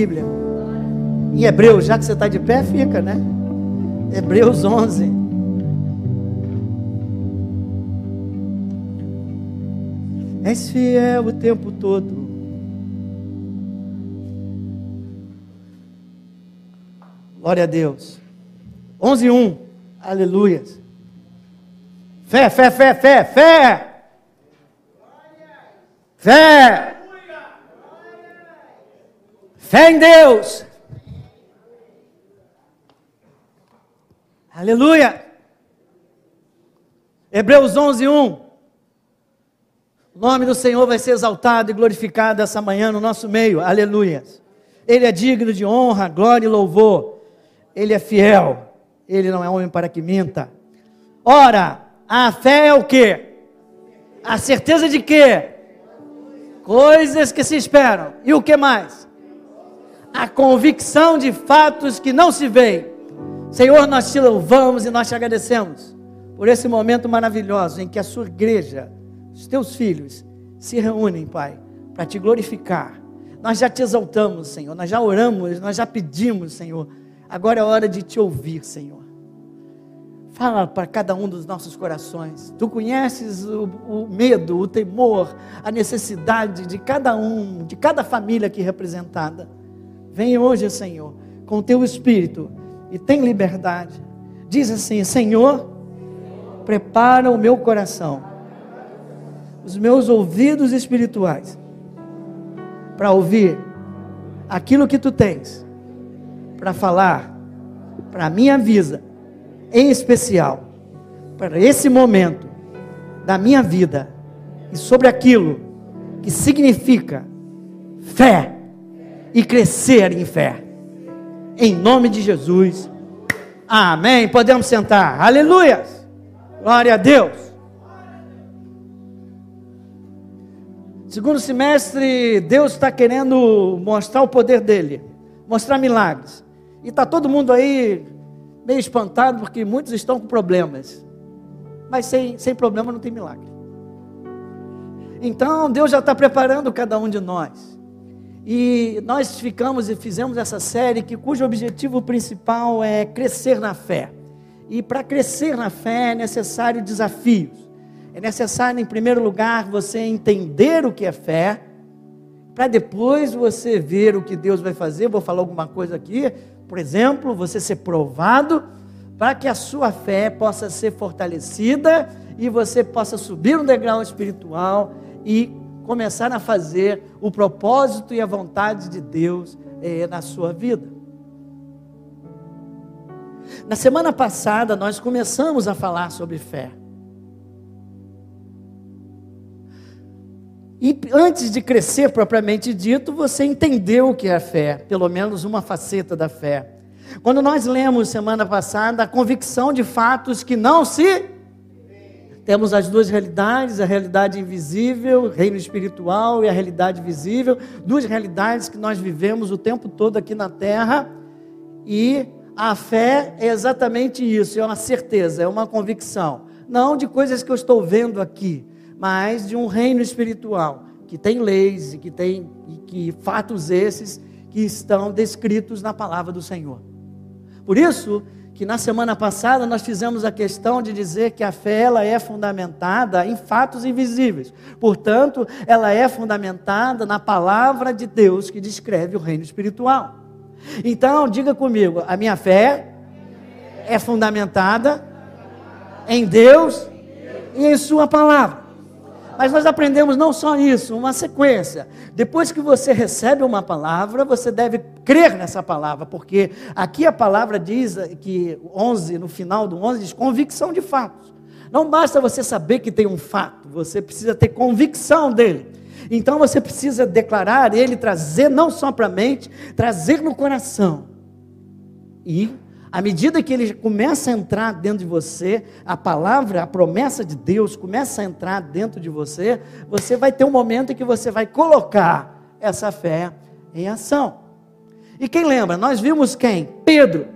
Bíblia. Em Hebreus, já que você está de pé, fica, né? Hebreus 11. És fiel o tempo todo. Glória a Deus. 11, 1. Aleluias. Fé, fé, fé, fé, fé. Fé. Fé em Deus. Aleluia. Hebreus 11, 1. O nome do Senhor vai ser exaltado e glorificado essa manhã no nosso meio. Aleluia. Ele é digno de honra, glória e louvor. Ele é fiel. Ele não é homem para que minta. Ora, a fé é o quê? A certeza de quê? Coisas que se esperam. E o que mais? A convicção de fatos que não se veem. Senhor, nós te louvamos e nós te agradecemos por esse momento maravilhoso em que a sua igreja, os teus filhos, se reúnem, Pai, para te glorificar. Nós já te exaltamos, Senhor, nós já oramos, nós já pedimos, Senhor. Agora é hora de te ouvir, Senhor. Fala para cada um dos nossos corações. Tu conheces o, o, medo, o temor, a necessidade de cada um, de cada família aqui representada. Vem hoje, Senhor, com o teu espírito e tem liberdade. Diz assim: Senhor, prepara o meu coração, os meus ouvidos espirituais, para ouvir aquilo que tu tens, para falar para a minha vida em especial para esse momento da minha vida e sobre aquilo que significa fé e crescer em fé. Em nome de Jesus. Amém. Podemos sentar. Aleluia. Glória a Deus. Segundo semestre, Deus está querendo mostrar o poder dele, mostrar milagres. E está todo mundo aí meio espantado porque muitos estão com problemas. Mas sem, sem problema não tem milagre. Então Deus já está preparando cada um de nós. E nós ficamos e fizemos essa série que cujo objetivo principal é crescer na fé. E para crescer na fé é necessário desafios. É necessário, em primeiro lugar, você entender o que é fé, para depois você ver o que Deus vai fazer. Vou falar alguma coisa aqui, por exemplo, você ser provado para que a sua fé possa ser fortalecida e você possa subir um degrau espiritual e começar a fazer o propósito e a vontade de Deus é, na sua vida. Na semana passada, nós começamos a falar sobre fé. E antes de crescer propriamente dito, você entendeu o que é a fé, pelo menos uma faceta da fé. Quando nós lemos semana passada a convicção de fatos que não se temos as duas realidades, a realidade invisível, reino espiritual e a realidade visível, duas realidades que nós vivemos o tempo todo aqui na terra. E a fé é exatamente isso, é uma certeza, é uma convicção, não de coisas que eu estou vendo aqui, mas de um reino espiritual que tem leis e que tem e que fatos esses que estão descritos na palavra do Senhor. Por isso que na semana passada nós fizemos a questão de dizer que a fé ela é fundamentada em fatos invisíveis. Portanto, ela é fundamentada na palavra de Deus que descreve o reino espiritual. Então, diga comigo, a minha fé é fundamentada em Deus e em sua palavra. Mas nós aprendemos não só isso, uma sequência. Depois que você recebe uma palavra, você deve crer nessa palavra, porque aqui a palavra diz que 11, no final do 11 diz convicção de fatos. Não basta você saber que tem um fato, você precisa ter convicção dele. Então você precisa declarar ele, trazer não só para a mente, trazer no coração. E à medida que ele começa a entrar dentro de você, a palavra, a promessa de Deus começa a entrar dentro de você, você vai ter um momento em que você vai colocar essa fé em ação. E quem lembra? Nós vimos quem? Pedro.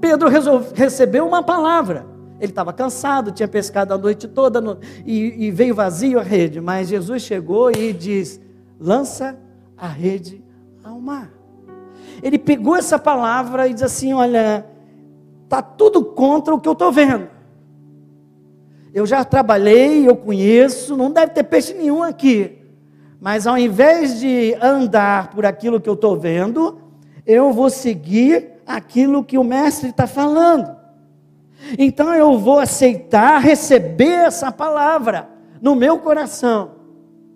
Pedro resolve, recebeu uma palavra. Ele estava cansado, tinha pescado a noite toda no, e, e veio vazio a rede. Mas Jesus chegou e diz: lança a rede ao mar. ele pegou essa palavra e diz assim: Olha, está tudo contra o que eu estou vendo. Eu já trabalhei, eu conheço, não deve ter peixe nenhum aqui. Mas ao invés de andar por aquilo que eu estou vendo, eu vou seguir aquilo que o mestre está falando. Então eu vou aceitar, receber essa palavra no meu coração.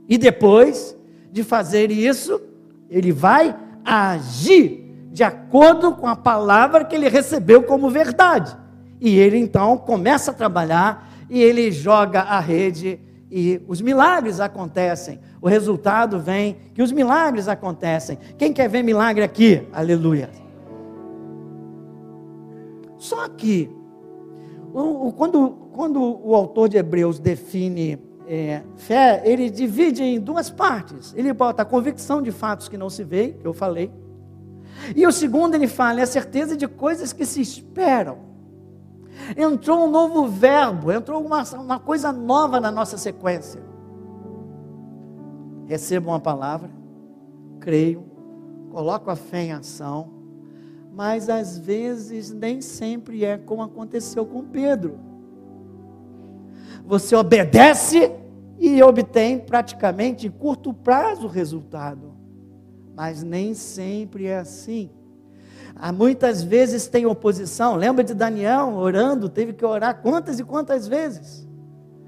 E depois de fazer isso, ele vai agir de acordo com a palavra que ele recebeu como verdade. E ele então começa a trabalhar e ele joga a rede e os milagres acontecem. O resultado vem que os milagres acontecem. Quem quer ver milagre aqui? Aleluia. Só que, quando, quando o autor de Hebreus define é, fé, ele divide em duas partes. Ele bota a convicção de fatos que não se veem, que eu falei. E o segundo, ele fala, é a certeza de coisas que se esperam. Entrou um novo verbo, entrou uma, uma coisa nova na nossa sequência. Recebo uma palavra, creio, coloco a fé em ação, mas às vezes nem sempre é como aconteceu com Pedro. Você obedece e obtém praticamente em curto prazo o resultado, mas nem sempre é assim. Há muitas vezes tem oposição. Lembra de Daniel orando, teve que orar quantas e quantas vezes?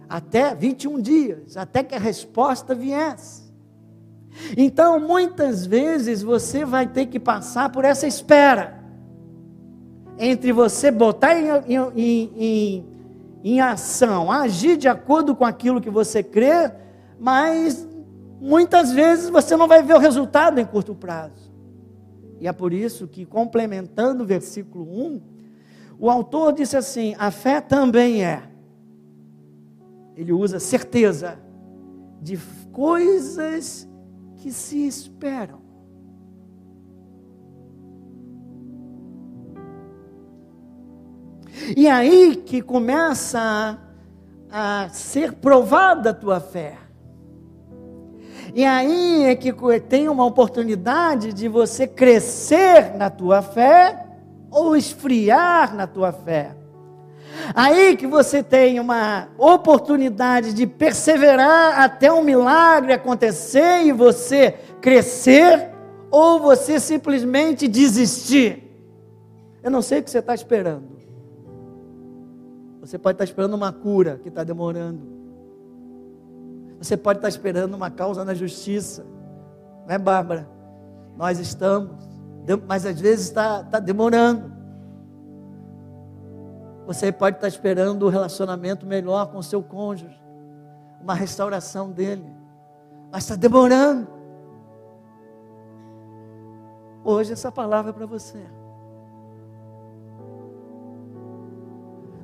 Até 21 dias, até que a resposta viesse. Então, muitas vezes você vai ter que passar por essa espera entre você botar em, em, em, em ação, agir de acordo com aquilo que você crê, mas muitas vezes você não vai ver o resultado em curto prazo. E é por isso que, complementando o versículo 1, o autor disse assim: a fé também é. Ele usa certeza de coisas que se esperam. E aí que começa a, a ser provada a tua fé. E aí é que tem uma oportunidade de você crescer na tua fé ou esfriar na tua fé. Aí que você tem uma oportunidade de perseverar até um milagre acontecer e você crescer, ou você simplesmente desistir. Eu não sei o que você está esperando. Você pode estar esperando uma cura que está demorando. Você pode estar esperando uma causa na justiça. Não é, Bárbara? Nós estamos, mas às vezes está, está demorando. Você pode estar esperando um relacionamento melhor com o seu cônjuge, uma restauração dele, mas está demorando. Hoje essa palavra é para você.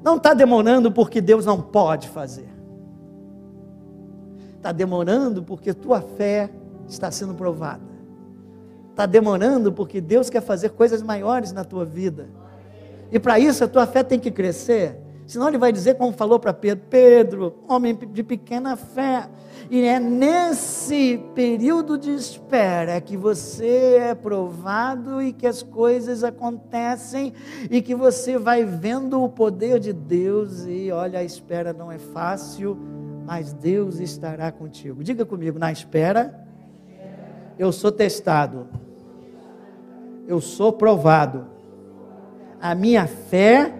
Não está demorando porque Deus não pode fazer. Está demorando porque tua fé está sendo provada. Está demorando porque Deus quer fazer coisas maiores na tua vida. E para isso a tua fé tem que crescer. Senão ele vai dizer, como falou para Pedro: Pedro, homem de pequena fé, e é nesse período de espera que você é provado e que as coisas acontecem e que você vai vendo o poder de Deus. E olha, a espera não é fácil, mas Deus estará contigo. Diga comigo: na espera, eu sou testado, eu sou provado, a minha fé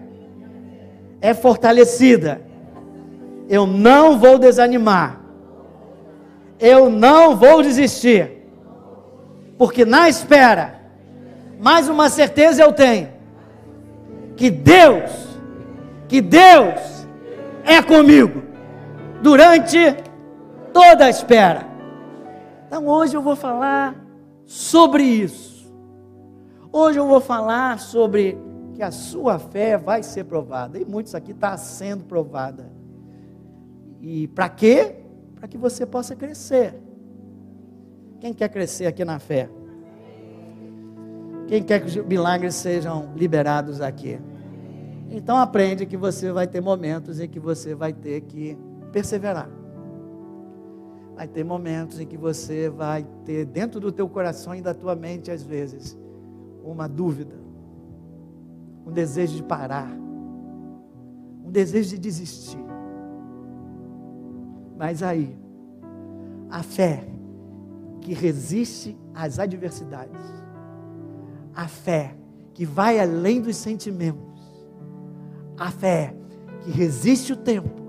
é fortalecida. Eu não vou desanimar. Eu não vou desistir, porque na espera, mais uma certeza eu tenho: que Deus, que Deus é comigo durante toda a espera. Então hoje eu vou falar sobre isso. Hoje eu vou falar sobre que a sua fé vai ser provada. E muitos aqui está sendo provada. E para quê? para que você possa crescer. Quem quer crescer aqui na fé? Quem quer que os milagres sejam liberados aqui? Então aprende que você vai ter momentos em que você vai ter que perseverar. Vai ter momentos em que você vai ter dentro do teu coração e da tua mente às vezes uma dúvida, um desejo de parar, um desejo de desistir. Mas aí, a fé que resiste às adversidades, a fé que vai além dos sentimentos, a fé que resiste o tempo,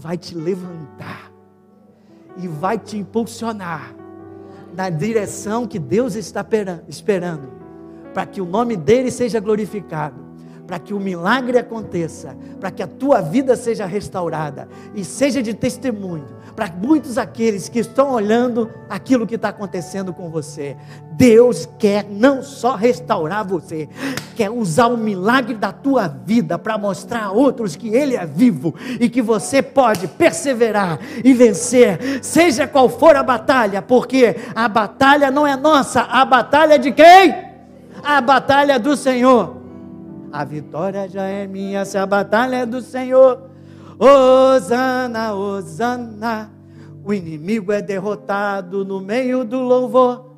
vai te levantar e vai te impulsionar na direção que Deus está esperando, para que o nome dele seja glorificado para que o milagre aconteça, para que a tua vida seja restaurada e seja de testemunho para muitos aqueles que estão olhando aquilo que está acontecendo com você. Deus quer não só restaurar você, quer usar o milagre da tua vida para mostrar a outros que Ele é vivo e que você pode perseverar e vencer, seja qual for a batalha, porque a batalha não é nossa, a batalha é de quem? A batalha do Senhor. A vitória já é minha se a batalha é do Senhor. Osana, Osana. O inimigo é derrotado no meio do louvor.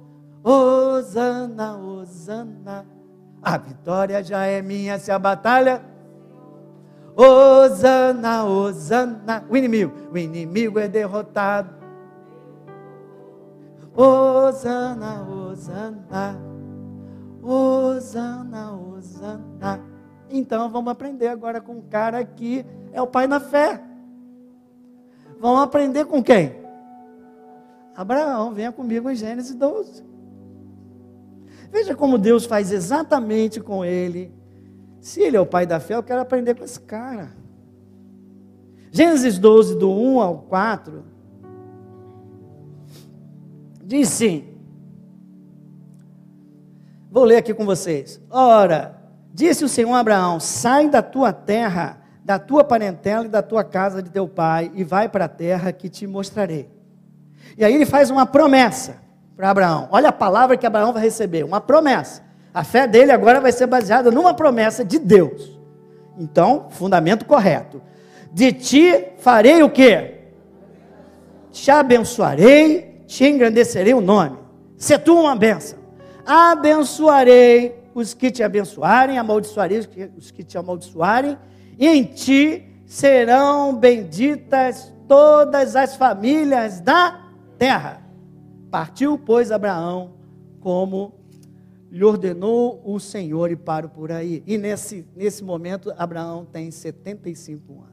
Osana, Osana. A vitória já é minha se a batalha. Osana, Osana. O inimigo, o inimigo é derrotado. Osana, Osana. Osana, Osana. Então vamos aprender agora com um cara que é o pai na fé. Vamos aprender com quem? Abraão, venha comigo em Gênesis 12. Veja como Deus faz exatamente com ele. Se ele é o pai da fé, eu quero aprender com esse cara. Gênesis 12, do 1 ao 4, diz sim: Vou ler aqui com vocês. Ora, disse o Senhor a Abraão: Sai da tua terra, da tua parentela e da tua casa de teu pai, e vai para a terra que te mostrarei. E aí ele faz uma promessa para Abraão. Olha a palavra que Abraão vai receber: uma promessa. A fé dele agora vai ser baseada numa promessa de Deus. Então, fundamento correto. De ti farei o quê? Te abençoarei, te engrandecerei o nome. Se tu uma benção abençoarei os que te abençoarem, amaldiçoarei os que te amaldiçoarem, e em ti serão benditas todas as famílias da terra. Partiu, pois, Abraão, como lhe ordenou o Senhor, e paro por aí. E nesse, nesse momento, Abraão tem 75 anos.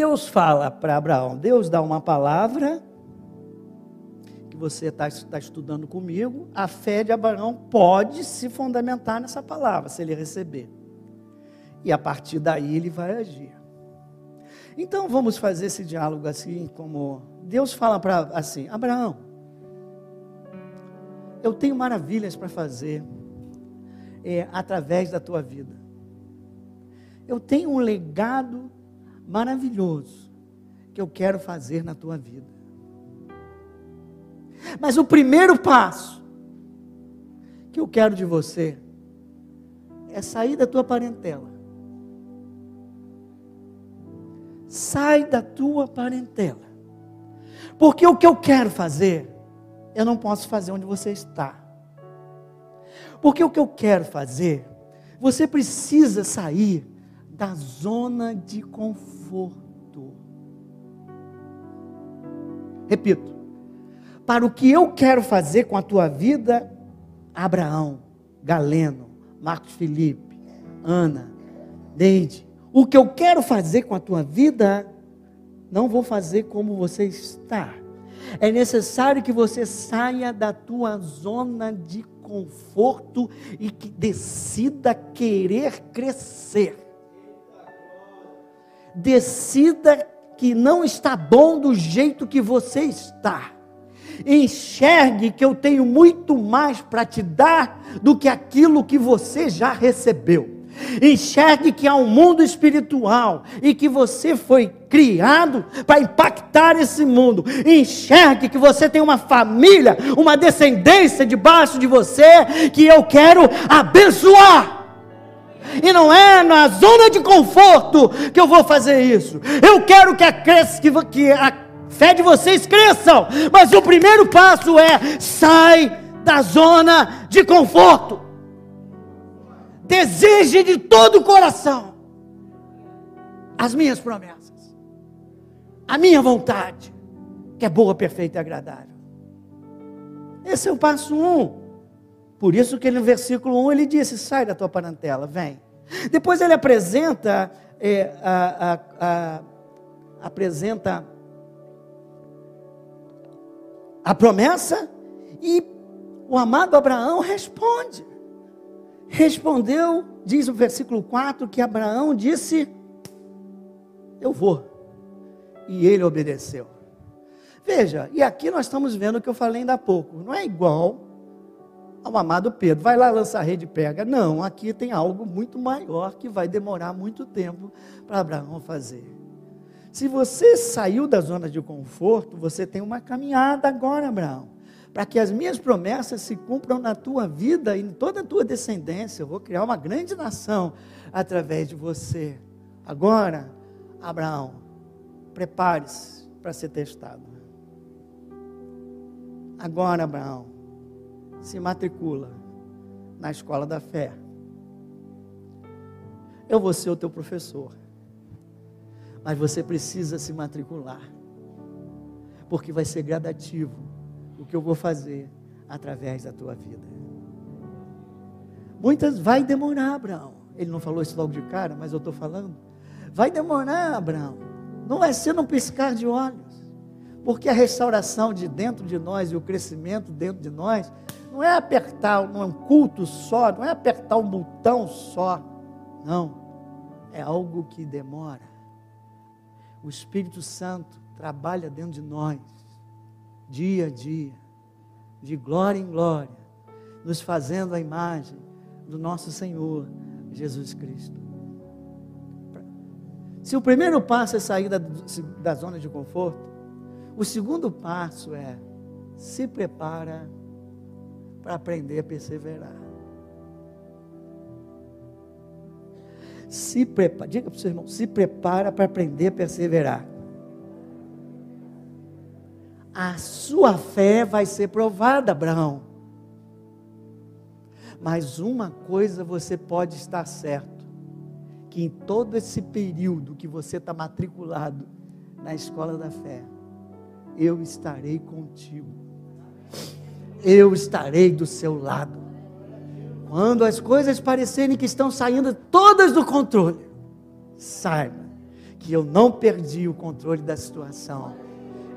Deus fala para Abraão, Deus dá uma palavra que você está tá estudando comigo, a fé de Abraão pode se fundamentar nessa palavra, se ele receber. E a partir daí ele vai agir. Então vamos fazer esse diálogo assim, como Deus fala para assim, Abraão, eu tenho maravilhas para fazer é, através da tua vida. Eu tenho um legado maravilhoso que eu quero fazer na tua vida. Mas o primeiro passo que eu quero de você é sair da tua parentela. Sai da tua parentela. Porque o que eu quero fazer, eu não posso fazer onde você está. Porque o que eu quero fazer, você precisa sair da zona de conforto. Repito, para o que eu quero fazer com a tua vida, Abraão, Galeno, Marcos Felipe, Ana, Neide, o que eu quero fazer com a tua vida, não vou fazer como você está. É necessário que você saia da tua zona de conforto e que decida querer crescer decida que não está bom do jeito que você está. Enxergue que eu tenho muito mais para te dar do que aquilo que você já recebeu. Enxergue que há um mundo espiritual e que você foi criado para impactar esse mundo. Enxergue que você tem uma família, uma descendência debaixo de você que eu quero abençoar. E não é na zona de conforto que eu vou fazer isso. Eu quero que a, que a fé de vocês cresçam. Mas o primeiro passo é: sai da zona de conforto. Deseje de todo o coração as minhas promessas, a minha vontade, que é boa, perfeita e agradável. Esse é o passo um. Por isso que no versículo 1 ele disse: sai da tua parentela, vem. Depois ele apresenta, é, a, a, a, apresenta a promessa e o amado Abraão responde. Respondeu, diz o versículo 4, que Abraão disse: Eu vou. E ele obedeceu. Veja, e aqui nós estamos vendo o que eu falei ainda há pouco. Não é igual ao amado Pedro. Vai lá lançar a rede e pega. Não, aqui tem algo muito maior que vai demorar muito tempo para Abraão fazer. Se você saiu da zona de conforto, você tem uma caminhada agora, Abraão para que as minhas promessas se cumpram na tua vida e em toda a tua descendência. Eu vou criar uma grande nação através de você. Agora, Abraão, prepare-se para ser testado. Agora, Abraão, se matricula na escola da fé. Eu vou ser o teu professor. Mas você precisa se matricular. Porque vai ser gradativo o que eu vou fazer através da tua vida. Muitas vai demorar, Abraão. Ele não falou isso logo de cara, mas eu estou falando. Vai demorar, Abraão. Não vai ser num piscar de olhos. Porque a restauração de dentro de nós e o crescimento dentro de nós não é apertar um culto só, não é apertar um botão só. Não. É algo que demora. O Espírito Santo trabalha dentro de nós dia a dia, de glória em glória, nos fazendo a imagem do nosso Senhor Jesus Cristo. Se o primeiro passo é sair da, da zona de conforto, o segundo passo é se prepara para aprender a perseverar. Se prepara, diga para o seu irmão, se prepara para aprender a perseverar a sua fé vai ser provada, Abraão. Mas uma coisa você pode estar certo: que em todo esse período que você está matriculado na escola da fé, eu estarei contigo, eu estarei do seu lado. Quando as coisas parecerem que estão saindo todas do controle, saiba que eu não perdi o controle da situação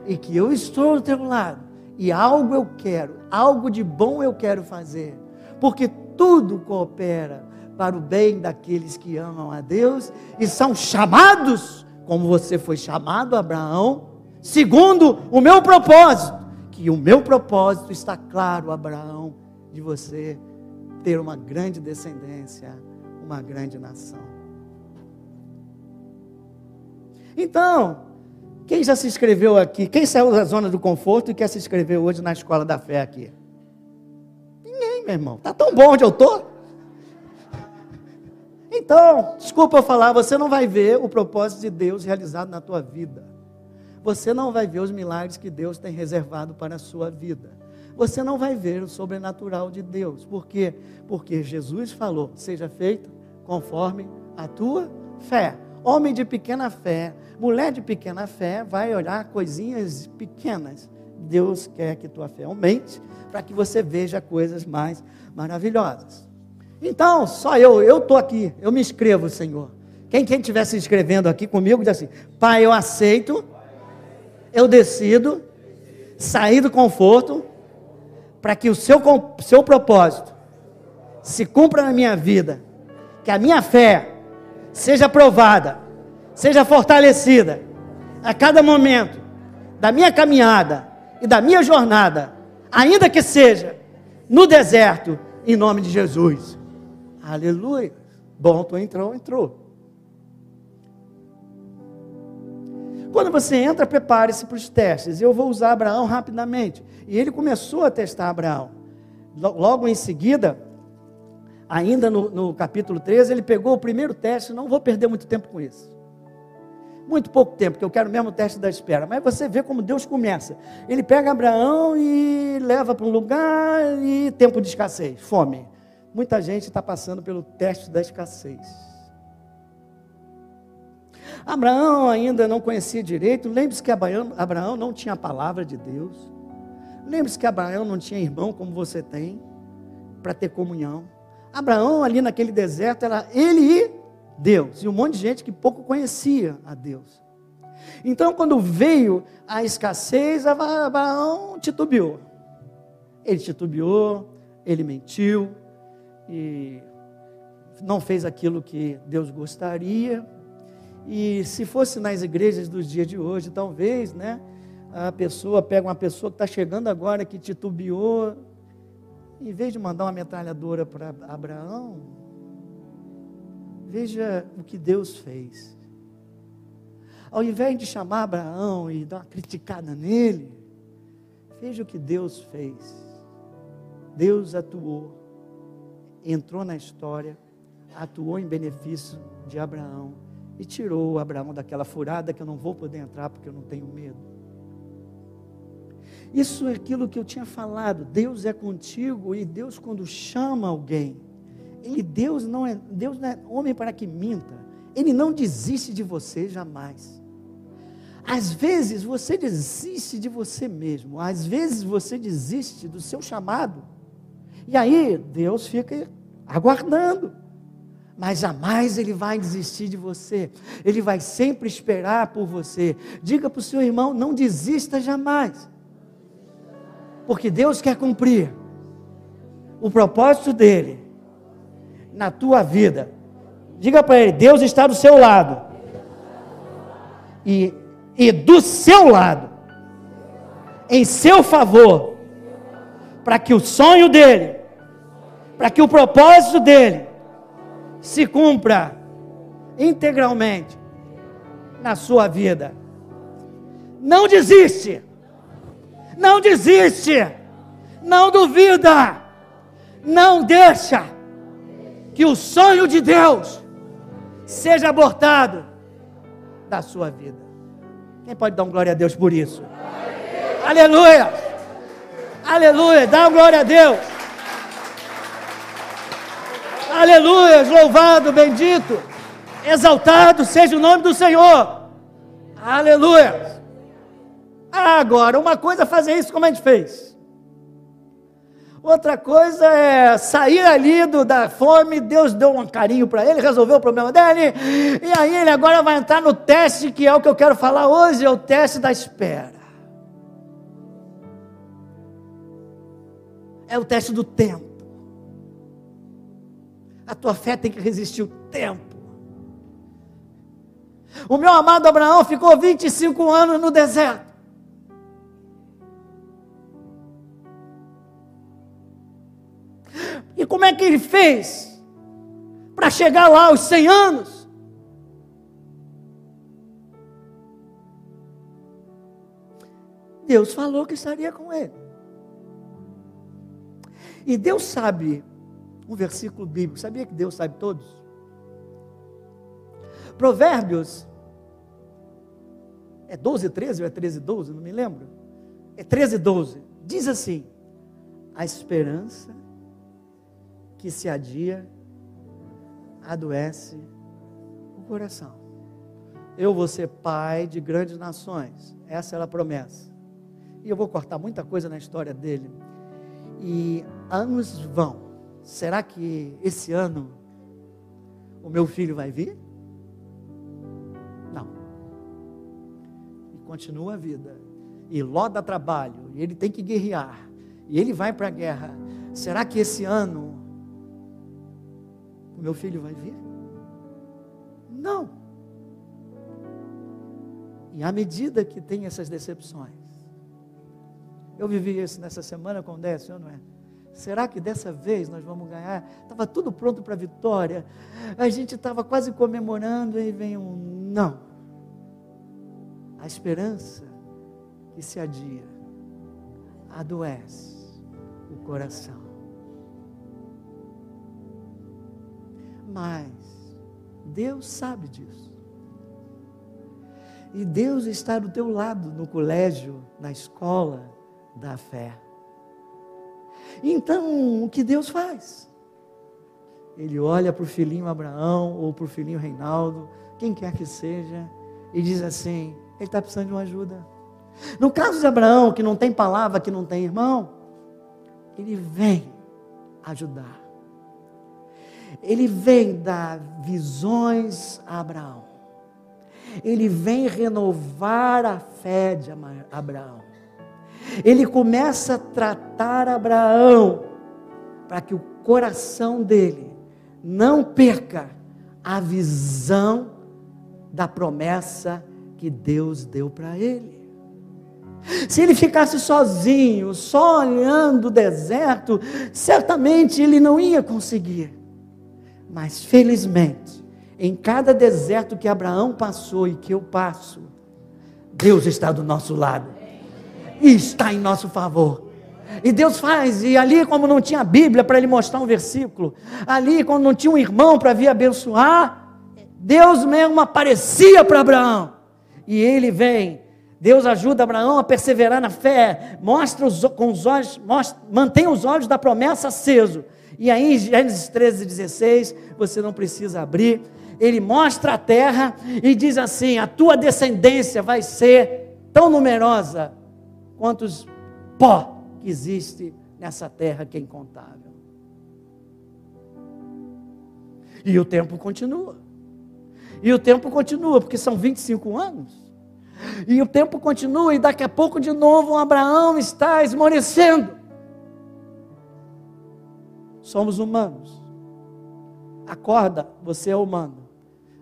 e que eu estou ao teu lado e algo eu quero, algo de bom eu quero fazer, porque tudo coopera para o bem daqueles que amam a Deus e são chamados, como você foi chamado, Abraão, segundo o meu propósito, que o meu propósito está claro, Abraão, de você ter uma grande descendência, uma grande nação. Então, quem já se inscreveu aqui? Quem saiu da zona do conforto e quer se inscrever hoje na escola da fé aqui? Ninguém, meu irmão. Tá tão bom onde eu tô. Então, desculpa eu falar, você não vai ver o propósito de Deus realizado na tua vida. Você não vai ver os milagres que Deus tem reservado para a sua vida. Você não vai ver o sobrenatural de Deus. Por quê? Porque Jesus falou: seja feito conforme a tua fé. Homem de pequena fé, mulher de pequena fé, vai olhar coisinhas pequenas. Deus quer que tua fé aumente para que você veja coisas mais maravilhosas. Então, só eu, eu estou aqui, eu me inscrevo, Senhor. Quem quem estiver se inscrevendo aqui comigo, diz assim: Pai, eu aceito, eu decido sair do conforto para que o seu, seu propósito se cumpra na minha vida, que a minha fé seja provada, seja fortalecida a cada momento da minha caminhada e da minha jornada, ainda que seja no deserto, em nome de Jesus. Aleluia. Bom, tu entrou, entrou. Quando você entra, prepare-se para os testes. Eu vou usar Abraão rapidamente. E ele começou a testar Abraão. Logo em seguida, ainda no, no capítulo 13, ele pegou o primeiro teste, não vou perder muito tempo com isso. muito pouco tempo, que eu quero mesmo o teste da espera. Mas você vê como Deus começa. Ele pega Abraão e leva para um lugar e tempo de escassez, fome. Muita gente está passando pelo teste da escassez. Abraão ainda não conhecia direito. Lembre-se que Abraão não tinha a palavra de Deus. Lembre-se que Abraão não tinha irmão como você tem, para ter comunhão. Abraão, ali naquele deserto, era ele e Deus. E um monte de gente que pouco conhecia a Deus. Então, quando veio a escassez, Abraão titubeou. Ele titubeou, ele mentiu e não fez aquilo que Deus gostaria. E se fosse nas igrejas dos dias de hoje, talvez, né? A pessoa pega uma pessoa que está chegando agora, que titubeou, em vez de mandar uma metralhadora para Abraão, veja o que Deus fez. Ao invés de chamar Abraão e dar uma criticada nele, veja o que Deus fez. Deus atuou, entrou na história, atuou em benefício de Abraão e tirou Abraão daquela furada que eu não vou poder entrar porque eu não tenho medo. Isso é aquilo que eu tinha falado. Deus é contigo e Deus quando chama alguém, ele Deus não é Deus não é homem para que minta. Ele não desiste de você jamais. Às vezes você desiste de você mesmo, às vezes você desiste do seu chamado. E aí Deus fica aguardando mas jamais ele vai desistir de você. Ele vai sempre esperar por você. Diga para o seu irmão: não desista jamais. Porque Deus quer cumprir o propósito dele na tua vida. Diga para ele: Deus está do seu lado. E, e do seu lado, em seu favor, para que o sonho dele, para que o propósito dele, se cumpra integralmente na sua vida. Não desiste. Não desiste. Não duvida. Não deixa que o sonho de Deus seja abortado da sua vida. Quem pode dar um glória a Deus por isso? Aleluia! Aleluia! Dá glória a Deus! Aleluia, louvado, bendito, exaltado seja o nome do Senhor. Aleluia. Agora, uma coisa é fazer isso como a gente fez. Outra coisa é sair ali do, da fome, Deus deu um carinho para ele, resolveu o problema dele, e aí ele agora vai entrar no teste que é o que eu quero falar hoje, é o teste da espera. É o teste do tempo. A tua fé tem que resistir o tempo. O meu amado Abraão ficou 25 anos no deserto. E como é que ele fez para chegar lá aos 100 anos? Deus falou que estaria com ele. E Deus sabe um versículo bíblico. Sabia que Deus sabe todos? Provérbios é 12, 13 ou é 13, 12? Não me lembro. É 13, 12. Diz assim: A esperança que se adia adoece o coração. Eu vou ser pai de grandes nações. Essa era a promessa. E eu vou cortar muita coisa na história dele. E anos vão será que esse ano o meu filho vai vir? Não. E continua a vida. E Ló dá trabalho, e ele tem que guerrear, e ele vai para a guerra. Será que esse ano o meu filho vai vir? Não. E à medida que tem essas decepções, eu vivi isso nessa semana com o Décio, não é? Será que dessa vez nós vamos ganhar? Estava tudo pronto para a vitória. A gente estava quase comemorando e vem um não. A esperança que se adia adoece o coração. Mas Deus sabe disso. E Deus está do teu lado no colégio, na escola da fé. Então, o que Deus faz? Ele olha para o filhinho Abraão ou para o filhinho Reinaldo, quem quer que seja, e diz assim: ele está precisando de uma ajuda. No caso de Abraão, que não tem palavra, que não tem irmão, ele vem ajudar. Ele vem dar visões a Abraão. Ele vem renovar a fé de Abraão. Ele começa a tratar Abraão para que o coração dele não perca a visão da promessa que Deus deu para ele. Se ele ficasse sozinho, só olhando o deserto, certamente ele não ia conseguir. Mas felizmente, em cada deserto que Abraão passou e que eu passo, Deus está do nosso lado está em nosso favor. E Deus faz, e ali, como não tinha Bíblia para ele mostrar um versículo, ali, quando não tinha um irmão para vir abençoar, Deus mesmo aparecia para Abraão, e ele vem. Deus ajuda Abraão a perseverar na fé, mostra os, com os olhos, mostra, mantém os olhos da promessa aceso. E aí, em Gênesis 13, 16, você não precisa abrir, ele mostra a terra e diz assim: a tua descendência vai ser tão numerosa quanto os pó que existe nessa terra que é incontável. E o tempo continua. E o tempo continua, porque são 25 anos. E o tempo continua, e daqui a pouco de novo Abraão está esmorecendo. Somos humanos. Acorda, você é humano.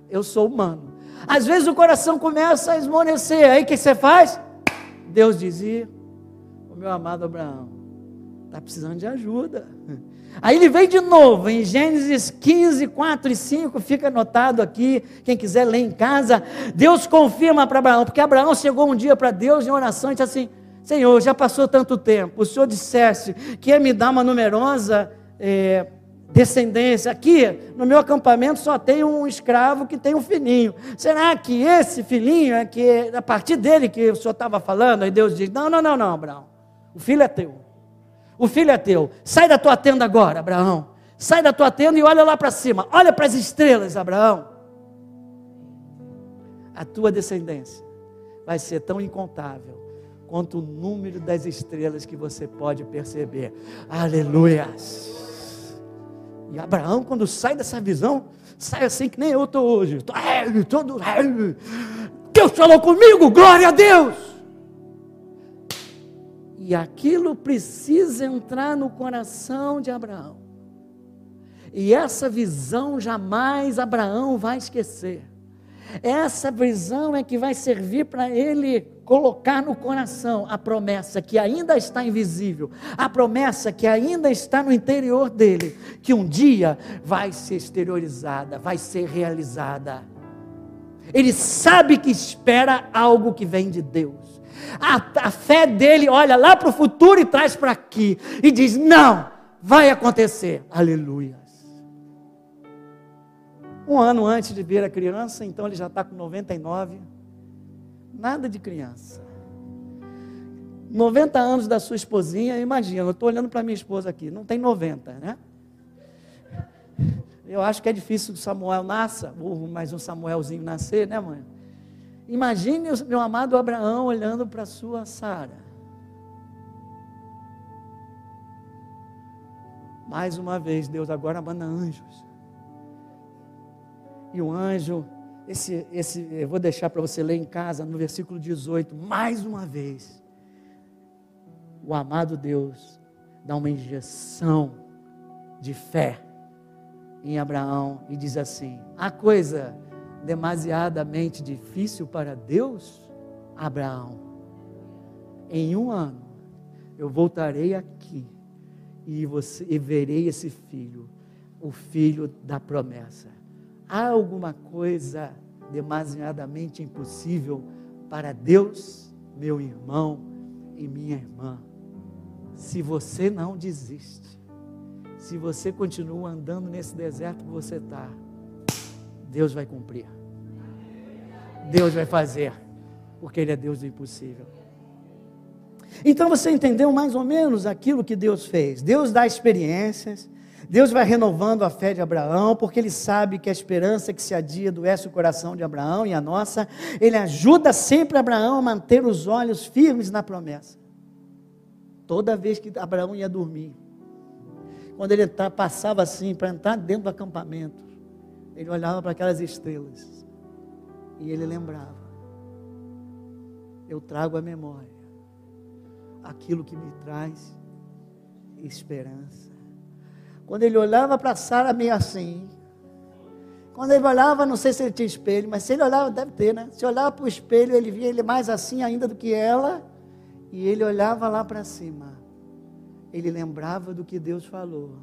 Eu sou humano. Às vezes o coração começa a esmorecer. Aí o que você faz? Deus dizia: meu amado Abraão, está precisando de ajuda. Aí ele vem de novo, em Gênesis 15, 4 e 5, fica anotado aqui, quem quiser ler em casa. Deus confirma para Abraão, porque Abraão chegou um dia para Deus em oração e disse assim: Senhor, já passou tanto tempo, o Senhor dissesse que ia me dar uma numerosa é, descendência. Aqui, no meu acampamento, só tem um escravo que tem um filhinho. Será que esse filhinho é que, a partir dele que o Senhor estava falando? Aí Deus diz: Não, não, não, não, Abraão. O filho é teu. O filho é teu. Sai da tua tenda agora, Abraão. Sai da tua tenda e olha lá para cima. Olha para as estrelas, Abraão. A tua descendência vai ser tão incontável quanto o número das estrelas que você pode perceber. Aleluias. E Abraão, quando sai dessa visão, sai assim que nem eu estou hoje. Todo, Deus falou comigo, glória a Deus. E aquilo precisa entrar no coração de Abraão. E essa visão jamais Abraão vai esquecer. Essa visão é que vai servir para ele colocar no coração a promessa que ainda está invisível, a promessa que ainda está no interior dele, que um dia vai ser exteriorizada, vai ser realizada. Ele sabe que espera algo que vem de Deus. A, a fé dele olha lá para o futuro e traz para aqui. E diz: Não, vai acontecer. Aleluia. Um ano antes de ver a criança, então ele já está com 99. Nada de criança. 90 anos da sua esposinha, imagina, eu estou olhando para minha esposa aqui, não tem 90, né? Eu acho que é difícil que Samuel nasça, ou mais um Samuelzinho nascer, né, mãe? Imagine o meu amado Abraão olhando para sua Sara. Mais uma vez, Deus agora manda anjos. E o anjo, esse, esse, eu vou deixar para você ler em casa, no versículo 18, mais uma vez, o amado Deus dá uma injeção de fé em Abraão e diz assim: a coisa demasiadamente difícil para Deus? Abraão, em um ano eu voltarei aqui e, você, e verei esse filho, o filho da promessa. Há alguma coisa demasiadamente impossível para Deus, meu irmão e minha irmã? Se você não desiste, se você continua andando nesse deserto que você está, Deus vai cumprir. Deus vai fazer. porque Ele é Deus do impossível. Então você entendeu mais ou menos aquilo que Deus fez. Deus dá experiências, Deus vai renovando a fé de Abraão, porque Ele sabe que a esperança que se adia adoece o coração de Abraão e a nossa. Ele ajuda sempre Abraão a manter os olhos firmes na promessa. Toda vez que Abraão ia dormir, quando ele passava assim para entrar dentro do acampamento, ele olhava para aquelas estrelas e ele lembrava: Eu trago à memória aquilo que me traz esperança. Quando ele olhava para Sara meio assim, quando ele olhava, não sei se ele tinha espelho, mas se ele olhava, deve ter, né? Se olhava para o espelho, ele via ele mais assim ainda do que ela, e ele olhava lá para cima. Ele lembrava do que Deus falou,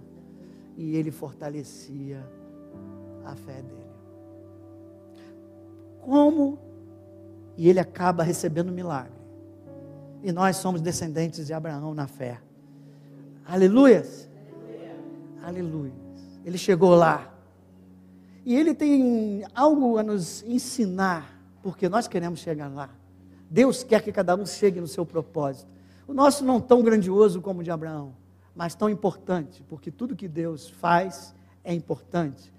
e ele fortalecia a fé dele. Como? E ele acaba recebendo um milagre. E nós somos descendentes de Abraão na fé. Aleluias. Aleluia. Ele chegou lá. E ele tem algo a nos ensinar, porque nós queremos chegar lá. Deus quer que cada um chegue no seu propósito. O nosso não tão grandioso como o de Abraão, mas tão importante, porque tudo que Deus faz é importante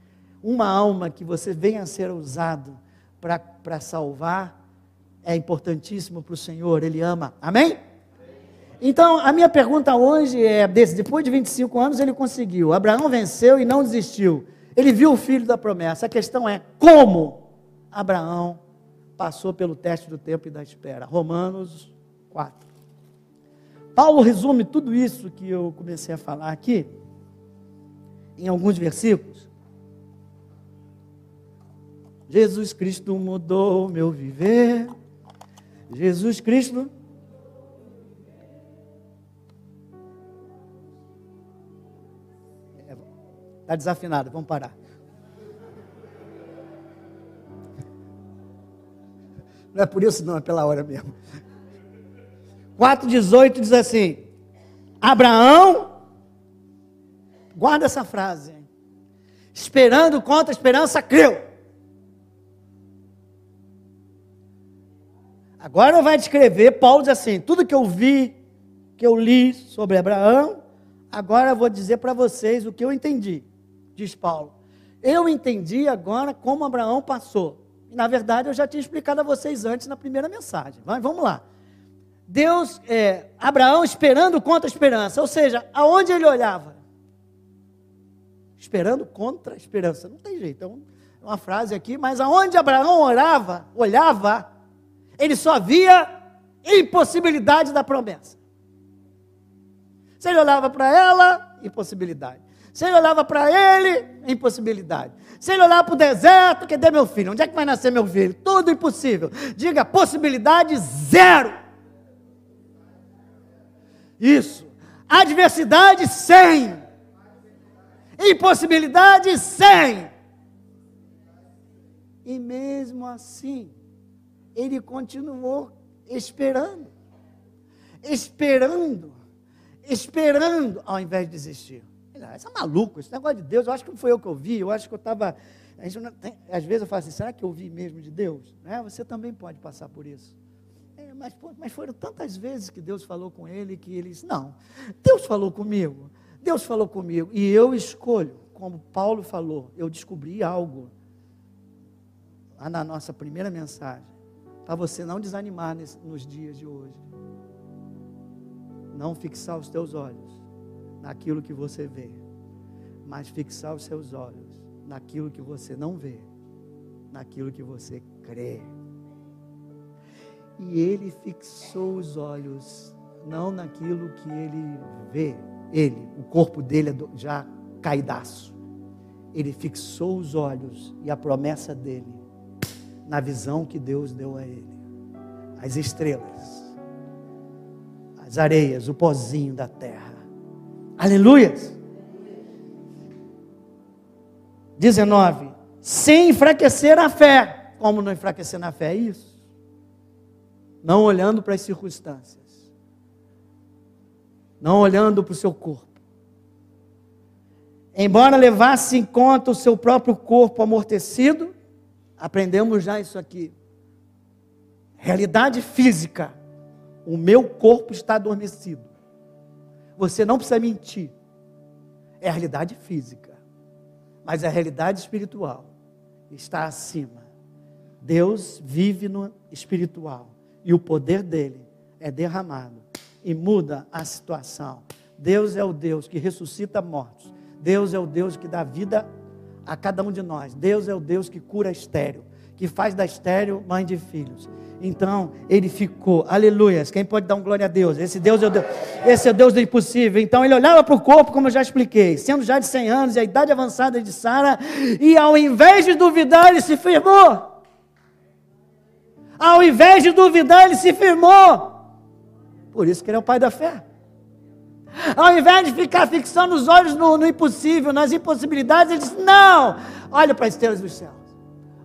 uma alma que você venha a ser usado para salvar é importantíssimo para o Senhor, Ele ama. Amém? Então, a minha pergunta hoje é: desse, depois de 25 anos, ele conseguiu. Abraão venceu e não desistiu. Ele viu o filho da promessa. A questão é: como Abraão passou pelo teste do tempo e da espera? Romanos 4. Paulo resume tudo isso que eu comecei a falar aqui em alguns versículos. Jesus Cristo mudou o meu viver. Jesus Cristo. Está desafinado, vamos parar. Não é por isso, não, é pela hora mesmo. 4,18 diz assim: Abraão, guarda essa frase, esperando contra a esperança, creu. Agora vai descrever, Paulo diz assim: tudo que eu vi, que eu li sobre Abraão, agora eu vou dizer para vocês o que eu entendi, diz Paulo. Eu entendi agora como Abraão passou. Na verdade, eu já tinha explicado a vocês antes na primeira mensagem. Mas vamos lá. Deus, é, Abraão esperando contra a esperança, ou seja, aonde ele olhava? Esperando contra a esperança. Não tem jeito, é uma frase aqui, mas aonde Abraão orava, olhava, ele só via impossibilidade da promessa. Se ele olhava para ela, impossibilidade. Se ele olhava para ele, impossibilidade. Se ele olhava para o deserto, cadê meu filho? Onde é que vai nascer meu filho? Tudo impossível. Diga possibilidade zero. Isso. Adversidade sem. Impossibilidade sem. E mesmo assim, ele continuou esperando, esperando, esperando, ao invés de desistir. Isso é maluco, esse negócio de Deus, eu acho que não foi eu que eu vi, eu acho que eu estava. Às vezes eu falo assim, será que eu ouvi mesmo de Deus? É, você também pode passar por isso. É, mas, mas foram tantas vezes que Deus falou com ele que ele disse: Não, Deus falou comigo, Deus falou comigo, e eu escolho, como Paulo falou, eu descobri algo lá na nossa primeira mensagem para você não desanimar nos dias de hoje. Não fixar os teus olhos naquilo que você vê, mas fixar os seus olhos naquilo que você não vê, naquilo que você crê. E ele fixou os olhos não naquilo que ele vê, ele, o corpo dele é já caidaço. Ele fixou os olhos e a promessa dele na visão que Deus deu a ele. As estrelas, as areias, o pozinho da terra. Aleluias! 19. Sem enfraquecer a fé. Como não enfraquecer na fé? É isso. Não olhando para as circunstâncias. Não olhando para o seu corpo. Embora levasse em conta o seu próprio corpo amortecido, Aprendemos já isso aqui. Realidade física. O meu corpo está adormecido. Você não precisa mentir. É a realidade física. Mas a realidade espiritual está acima. Deus vive no espiritual. E o poder dele é derramado e muda a situação. Deus é o Deus que ressuscita mortos. Deus é o Deus que dá vida a cada um de nós. Deus é o Deus que cura estéreo, que faz da estéreo mãe de filhos. Então, ele ficou, aleluias. Quem pode dar um glória a Deus? Esse Deus é o Deus, esse é o Deus do impossível. Então, ele olhava para o corpo, como eu já expliquei, sendo já de 100 anos e a idade avançada de Sara, e ao invés de duvidar, ele se firmou. Ao invés de duvidar, ele se firmou. Por isso que ele é o pai da fé. Ao invés de ficar fixando os olhos no, no impossível, nas impossibilidades, ele diz: Não, olha para as estrelas do céu.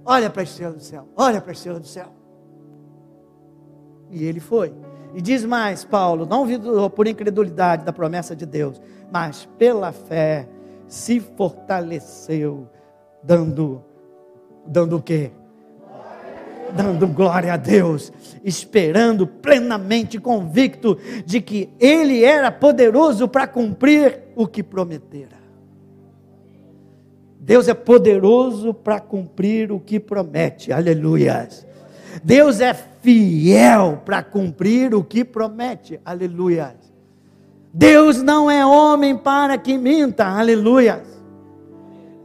Olha para a estrela do céu. Olha para a estrela do céu. E ele foi. E diz mais, Paulo: Não por incredulidade da promessa de Deus, mas pela fé se fortaleceu, dando, dando o quê? dando glória a Deus, esperando plenamente convicto de que Ele era poderoso para cumprir o que prometera. Deus é poderoso para cumprir o que promete, aleluias. Deus é fiel para cumprir o que promete, aleluias. Deus não é homem para que minta, aleluias.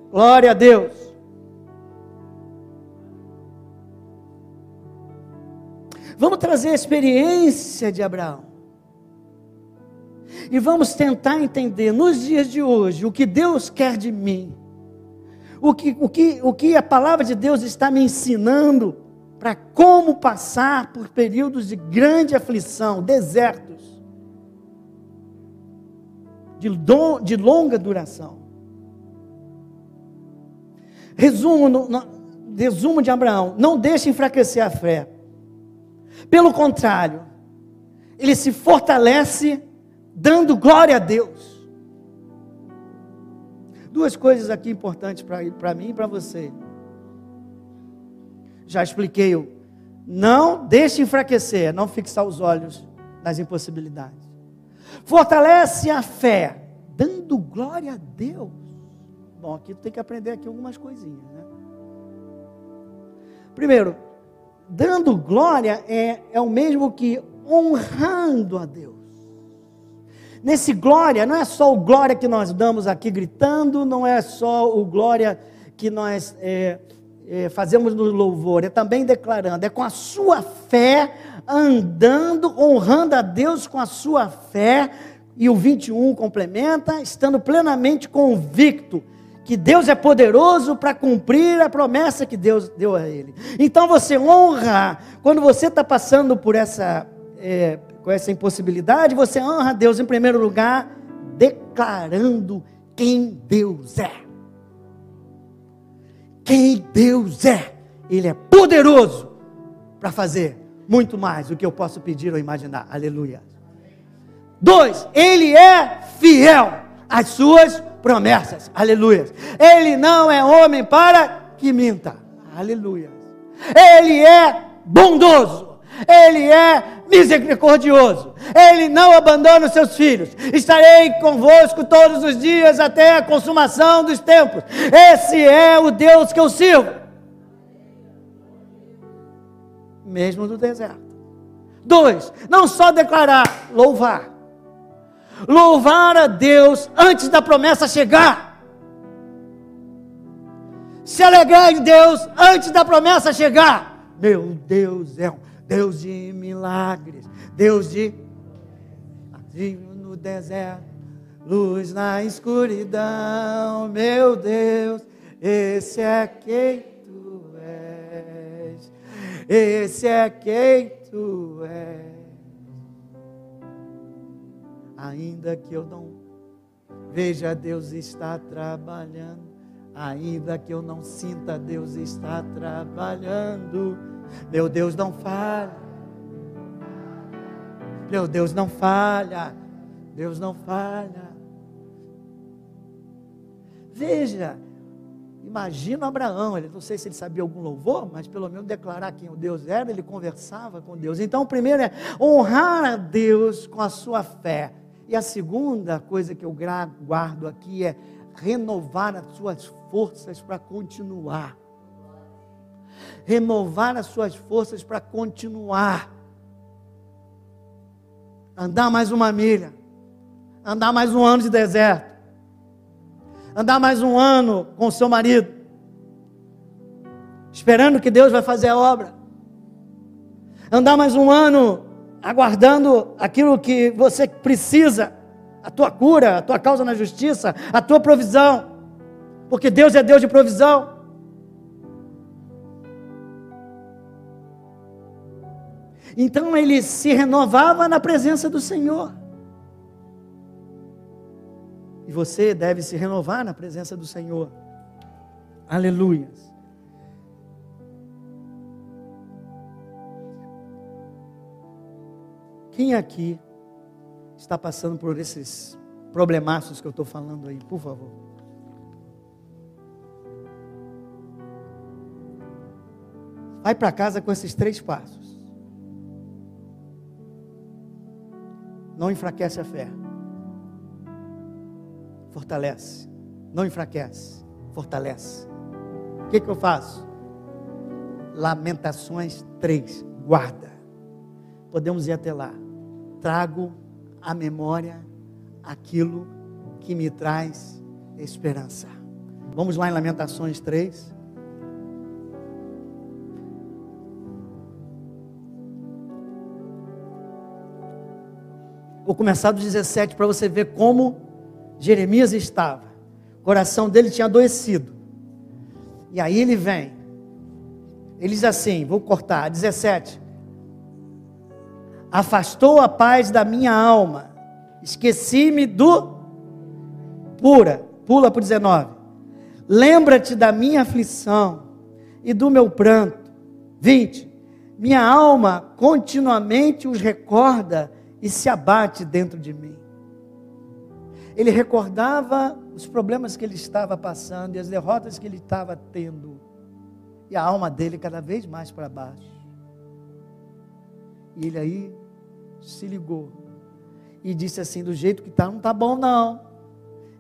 Glória a Deus. Vamos trazer a experiência de Abraão. E vamos tentar entender nos dias de hoje o que Deus quer de mim. O que, o que, o que a palavra de Deus está me ensinando para como passar por períodos de grande aflição, desertos, de, do, de longa duração. Resumo, no, no, resumo de Abraão: não deixe enfraquecer a fé. Pelo contrário, ele se fortalece dando glória a Deus. Duas coisas aqui importantes para mim e para você. Já expliquei o não deixe enfraquecer, não fixar os olhos nas impossibilidades. Fortalece a fé, dando glória a Deus. Bom, aqui tem que aprender aqui algumas coisinhas, né? Primeiro, dando glória é, é o mesmo que honrando a Deus. Nesse glória, não é só o glória que nós damos aqui gritando, não é só o glória que nós é, é, fazemos no louvor, é também declarando, é com a sua fé, andando, honrando a Deus com a sua fé, e o 21 complementa, estando plenamente convicto que Deus é poderoso para cumprir a promessa que Deus deu a ele. Então você honra, quando você está passando por essa, é, com essa impossibilidade, você honra Deus em primeiro lugar, declarando quem Deus é. Quem Deus é. Ele é poderoso para fazer muito mais do que eu posso pedir ou imaginar. Aleluia. Dois, ele é fiel às suas promessas. Aleluia. Ele não é homem para que minta. Aleluia. Ele é bondoso. Ele é misericordioso. Ele não abandona os seus filhos. Estarei convosco todos os dias até a consumação dos tempos. Esse é o Deus que eu sirvo. Mesmo no deserto. Dois, não só declarar, louvar louvar a Deus antes da promessa chegar. Se alegrar em Deus antes da promessa chegar. Meu Deus é um Deus de milagres, Deus de no deserto, luz na escuridão, meu Deus, esse é quem tu és, esse é quem tu és. Ainda que eu não veja Deus está trabalhando, ainda que eu não sinta Deus está trabalhando, meu Deus não falha, meu Deus não falha, Deus não falha. Veja, Imagina Abraão, ele, não sei se ele sabia algum louvor, mas pelo menos declarar quem o Deus era, ele conversava com Deus. Então, o primeiro é honrar a Deus com a sua fé. E a segunda coisa que eu guardo aqui é renovar as suas forças para continuar. Renovar as suas forças para continuar. Andar mais uma milha. Andar mais um ano de deserto. Andar mais um ano com o seu marido. Esperando que Deus vai fazer a obra. Andar mais um ano aguardando aquilo que você precisa, a tua cura, a tua causa na justiça, a tua provisão, porque Deus é Deus de provisão. Então ele se renovava na presença do Senhor. E você deve se renovar na presença do Senhor. Aleluias. Quem aqui está passando por esses problemaços que eu estou falando aí, por favor? Vai para casa com esses três passos. Não enfraquece a fé. Fortalece. Não enfraquece. Fortalece. O que, que eu faço? Lamentações 3. Guarda. Podemos ir até lá trago à memória aquilo que me traz esperança. Vamos lá em Lamentações 3. Vou começar do 17 para você ver como Jeremias estava. O coração dele tinha adoecido. E aí ele vem. Ele diz assim: vou cortar, 17 afastou a paz da minha alma, esqueci-me do pura, pula para 19. Lembra-te da minha aflição e do meu pranto. 20. Minha alma continuamente os recorda e se abate dentro de mim. Ele recordava os problemas que ele estava passando e as derrotas que ele estava tendo. E a alma dele cada vez mais para baixo. E ele aí se ligou e disse assim: do jeito que está, não está bom, não.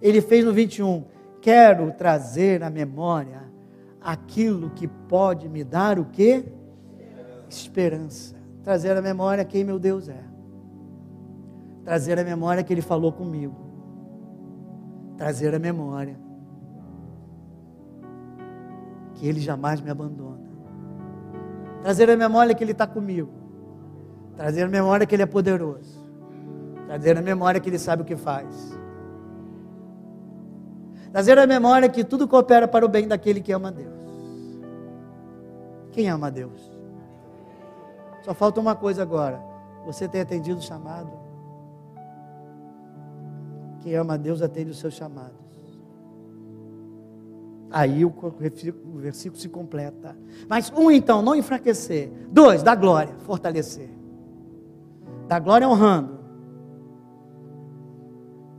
Ele fez no 21. Quero trazer à memória aquilo que pode me dar o que? Esperança. Trazer à memória quem meu Deus é. Trazer à memória que Ele falou comigo. Trazer à memória que Ele jamais me abandona. Trazer à memória que Ele está comigo Trazer a memória que Ele é poderoso. Trazer a memória que Ele sabe o que faz. Trazer a memória que tudo coopera para o bem daquele que ama a Deus. Quem ama a Deus? Só falta uma coisa agora. Você tem atendido o chamado? Quem ama a Deus atende os seus chamados. Aí o versículo se completa. Mas um, então, não enfraquecer. Dois, da glória, fortalecer da glória honrando.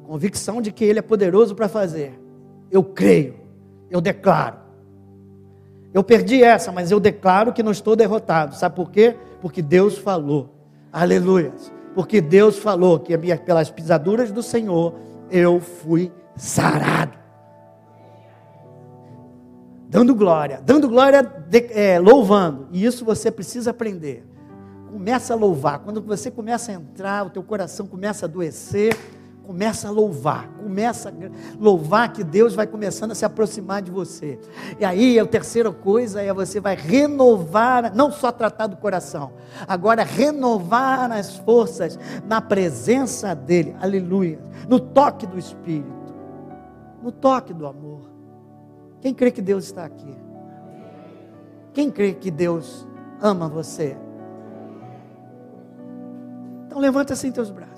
Convicção de que Ele é poderoso para fazer. Eu creio, eu declaro. Eu perdi essa, mas eu declaro que não estou derrotado. Sabe por quê? Porque Deus falou. Aleluia. Porque Deus falou que pelas pisaduras do Senhor eu fui sarado. Dando glória, dando glória, de, é, louvando. E isso você precisa aprender começa a louvar. Quando você começa a entrar, o teu coração começa a adoecer, começa a louvar, começa a louvar que Deus vai começando a se aproximar de você. E aí a terceira coisa é você vai renovar, não só tratar do coração, agora renovar as forças na presença dele. Aleluia. No toque do espírito. No toque do amor. Quem crê que Deus está aqui? Quem crê que Deus ama você? Então levanta assim teus braços.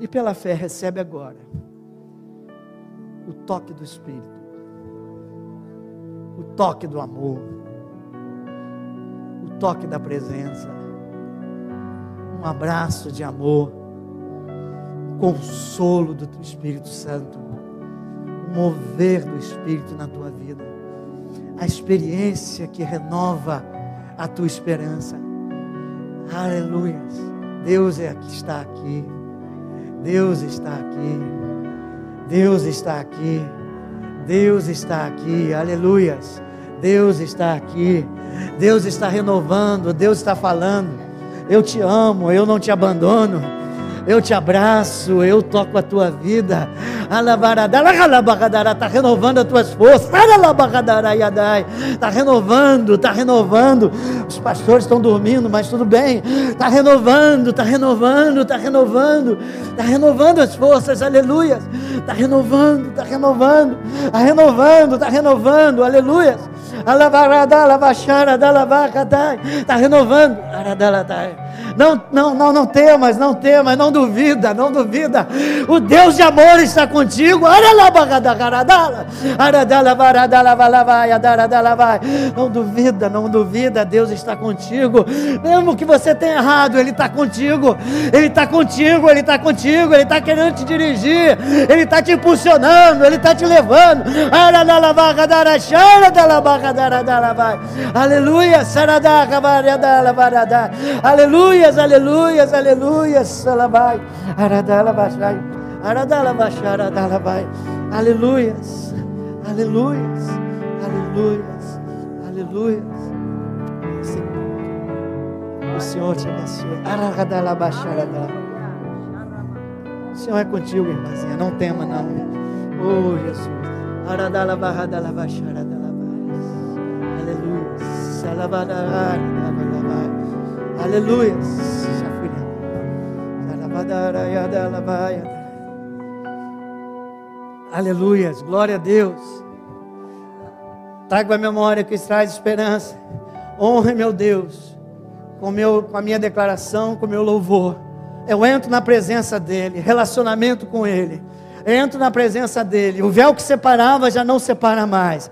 E pela fé recebe agora o toque do Espírito, o toque do amor, o toque da presença, um abraço de amor, consolo do Espírito Santo, o mover do Espírito na tua vida, a experiência que renova a tua esperança. Aleluia. Deus é que está aqui. Deus está aqui. Deus está aqui. Deus está aqui. Aleluias. Deus está aqui. Deus está renovando. Deus está falando. Eu te amo. Eu não te abandono eu te abraço, eu toco a tua vida. Está renovando as tuas forças. Está renovando, está renovando. Os pastores estão dormindo, mas tudo bem. Está renovando, está renovando, está renovando. Está renovando as forças, aleluia. Está renovando, está renovando. Está renovando, está renovando, aleluia. Está renovando. Não, não, não, não temas, não temas, não duvida, não duvida. O Deus de amor está contigo. Não duvida, não duvida, Deus está contigo. Mesmo que você tenha errado, Ele está contigo. Ele está contigo, Ele está contigo, Ele está querendo te dirigir, Ele está te impulsionando, Ele está te levando. Aleluia, aleluias, aleluias, aleluias, salabai, aradala baixai, aradala baixai, aradala vai, aleluias, aleluias, aleluias, aleluias. O Senhor te abençoe. Aradala baixai, aradala. O Senhor é contigo, irmãzinha, não tema não. Oh, Jesus. Aradala barradala baixai, aradala vai. Aleluia. Salabadara, Aleluia. Aleluia. Glória a Deus. Traga a memória que traz esperança. Honre meu Deus com, meu, com a minha declaração, com o meu louvor. Eu entro na presença dEle, relacionamento com Ele entro na presença dele. O véu que separava já não separa mais.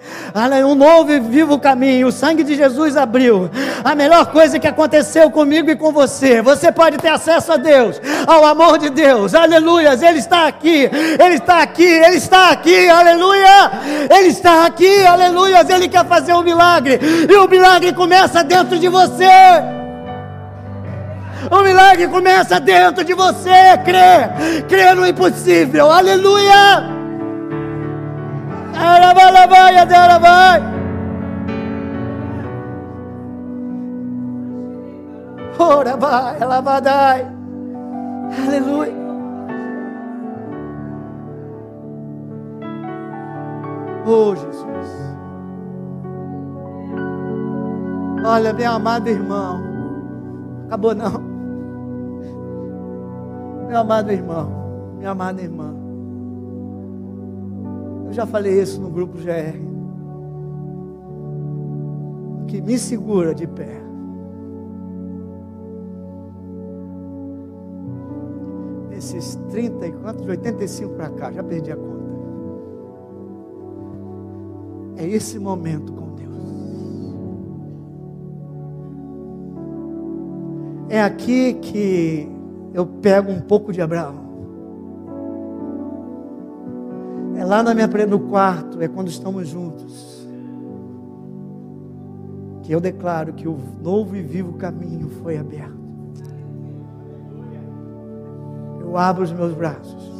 Um novo e vivo caminho. O sangue de Jesus abriu. A melhor coisa que aconteceu comigo e com você. Você pode ter acesso a Deus, ao amor de Deus. Aleluias. Ele está aqui. Ele está aqui. Ele está aqui. Aleluia. Ele está aqui. Aleluias. Ele quer fazer um milagre. E o milagre começa dentro de você. O milagre começa dentro de você. Crê, crê no impossível. Aleluia. Ela vai, ela vai, ela vai. Ora vai, ela vai dar. Aleluia. Oh Jesus. Olha, meu amado irmão. Acabou não. Meu amado irmão, minha amada irmã, eu já falei isso no grupo GR. O que me segura de pé esses 30 e quantos? De 85 para cá, já perdi a conta. É esse momento com Deus. É aqui que eu pego um pouco de Abraão. É lá na minha no quarto, é quando estamos juntos, que eu declaro que o novo e vivo caminho foi aberto. Eu abro os meus braços.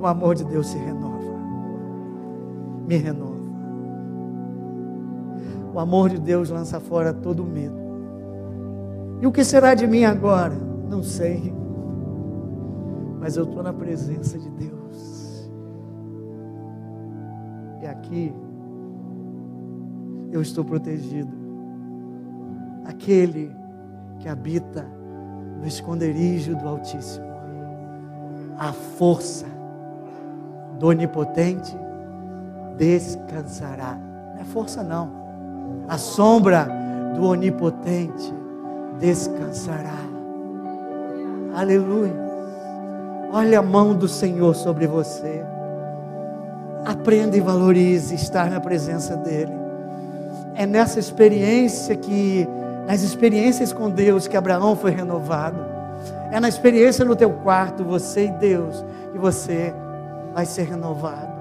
O amor de Deus se renova. Me renova. O amor de Deus lança fora todo medo. E o que será de mim agora? Não sei. Mas eu estou na presença de Deus. E aqui eu estou protegido. Aquele que habita no esconderijo do Altíssimo. A força do Onipotente descansará. Não é força, não. A sombra do Onipotente descansará. Aleluia. Olha a mão do Senhor sobre você. Aprenda e valorize estar na presença dEle. É nessa experiência que, nas experiências com Deus, que Abraão foi renovado. É na experiência no teu quarto, você e Deus, que você vai ser renovado.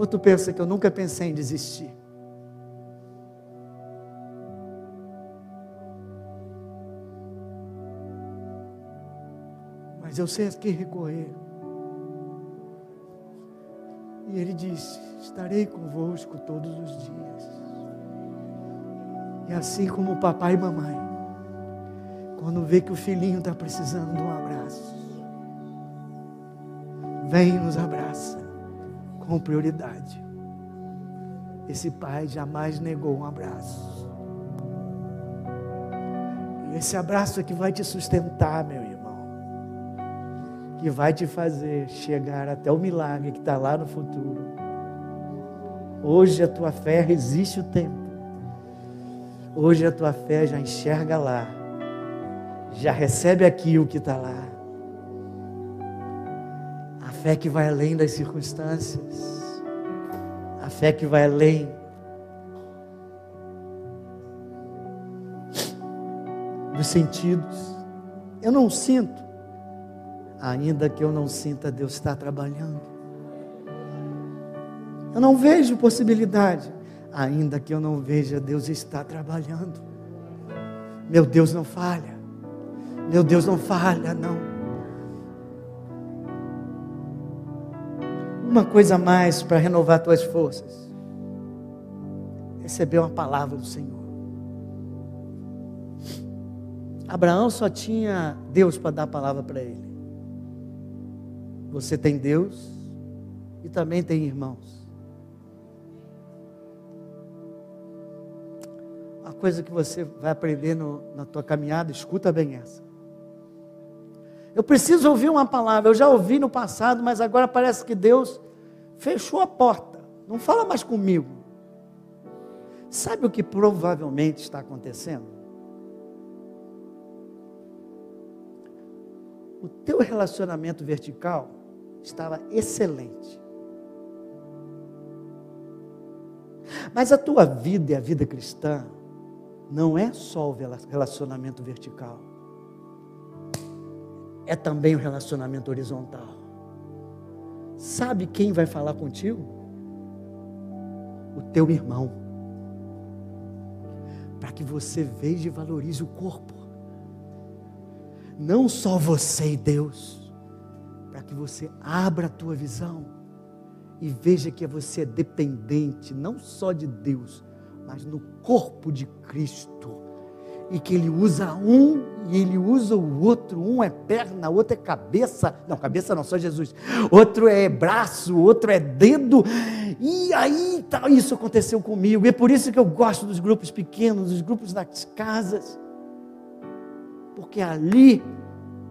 Ou tu pensa que eu nunca pensei em desistir? Mas eu sei a quem recorrer. E ele disse: Estarei convosco todos os dias. E assim como o papai e mamãe, quando vê que o filhinho está precisando de um abraço, vem e nos abraça com prioridade. Esse pai jamais negou um abraço. E esse abraço é que vai te sustentar, meu irmão que vai te fazer chegar até o milagre que está lá no futuro. Hoje a tua fé resiste o tempo. Hoje a tua fé já enxerga lá, já recebe aqui o que está lá. Fé que vai além das circunstâncias, a fé que vai além dos sentidos. Eu não sinto, ainda que eu não sinta, Deus está trabalhando. Eu não vejo possibilidade, ainda que eu não veja, Deus está trabalhando. Meu Deus não falha, meu Deus não falha, não. Uma coisa a mais para renovar tuas forças. Receber uma palavra do Senhor. Abraão só tinha Deus para dar a palavra para ele. Você tem Deus e também tem irmãos. Uma coisa que você vai aprender no, na tua caminhada, escuta bem essa. Eu preciso ouvir uma palavra. Eu já ouvi no passado, mas agora parece que Deus fechou a porta. Não fala mais comigo. Sabe o que provavelmente está acontecendo? O teu relacionamento vertical estava excelente. Mas a tua vida e a vida cristã não é só o relacionamento vertical, é também o relacionamento horizontal. Sabe quem vai falar contigo? O teu irmão. Para que você veja e valorize o corpo. Não só você e Deus para que você abra a tua visão e veja que você é dependente não só de Deus, mas no corpo de Cristo. E que ele usa um e ele usa o outro. Um é perna, outro é cabeça. Não, cabeça não, só Jesus. Outro é braço, outro é dedo. E aí tá, isso aconteceu comigo. E é por isso que eu gosto dos grupos pequenos, dos grupos das casas. Porque ali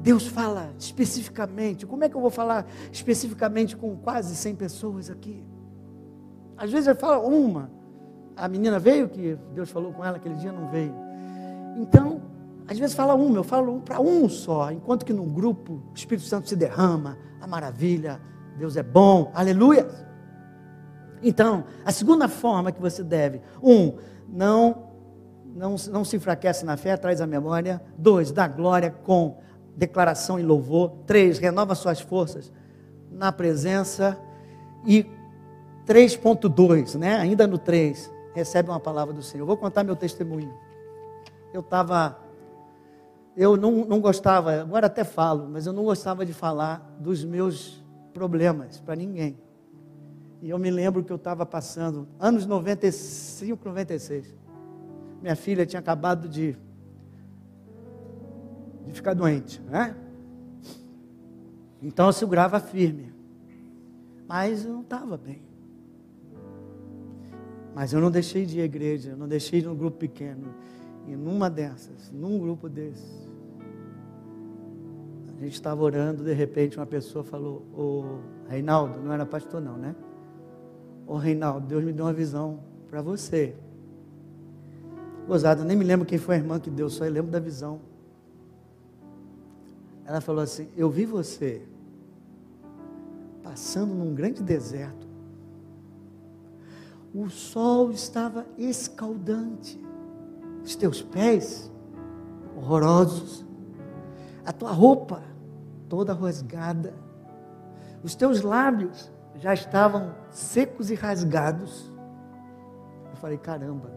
Deus fala especificamente. Como é que eu vou falar especificamente com quase 100 pessoas aqui? Às vezes ele fala uma. A menina veio, que Deus falou com ela aquele dia, não veio. Então, às vezes fala uma, eu falo para um só, enquanto que num grupo o Espírito Santo se derrama, a maravilha, Deus é bom, aleluia. Então, a segunda forma que você deve, um, não, não, não se enfraquece na fé, traz a memória. Dois, dá glória com declaração e louvor. Três, renova suas forças na presença. E 3.2, né? ainda no 3, recebe uma palavra do Senhor. vou contar meu testemunho. Eu estava, eu não, não gostava, agora até falo, mas eu não gostava de falar dos meus problemas para ninguém. E eu me lembro que eu estava passando, anos 95, 96. Minha filha tinha acabado de de ficar doente, né? Então eu segurava firme. Mas eu não estava bem. Mas eu não deixei de ir à igreja, eu não deixei de ir num grupo pequeno. E numa dessas, num grupo desses, a gente estava orando, de repente uma pessoa falou, ô Reinaldo, não era pastor não, né? Ô Reinaldo, Deus me deu uma visão para você. Gozado, nem me lembro quem foi a irmã que deu, só eu lembro da visão. Ela falou assim: Eu vi você passando num grande deserto. O sol estava escaldante. Os teus pés horrorosos, a tua roupa toda rasgada, os teus lábios já estavam secos e rasgados. Eu falei: caramba,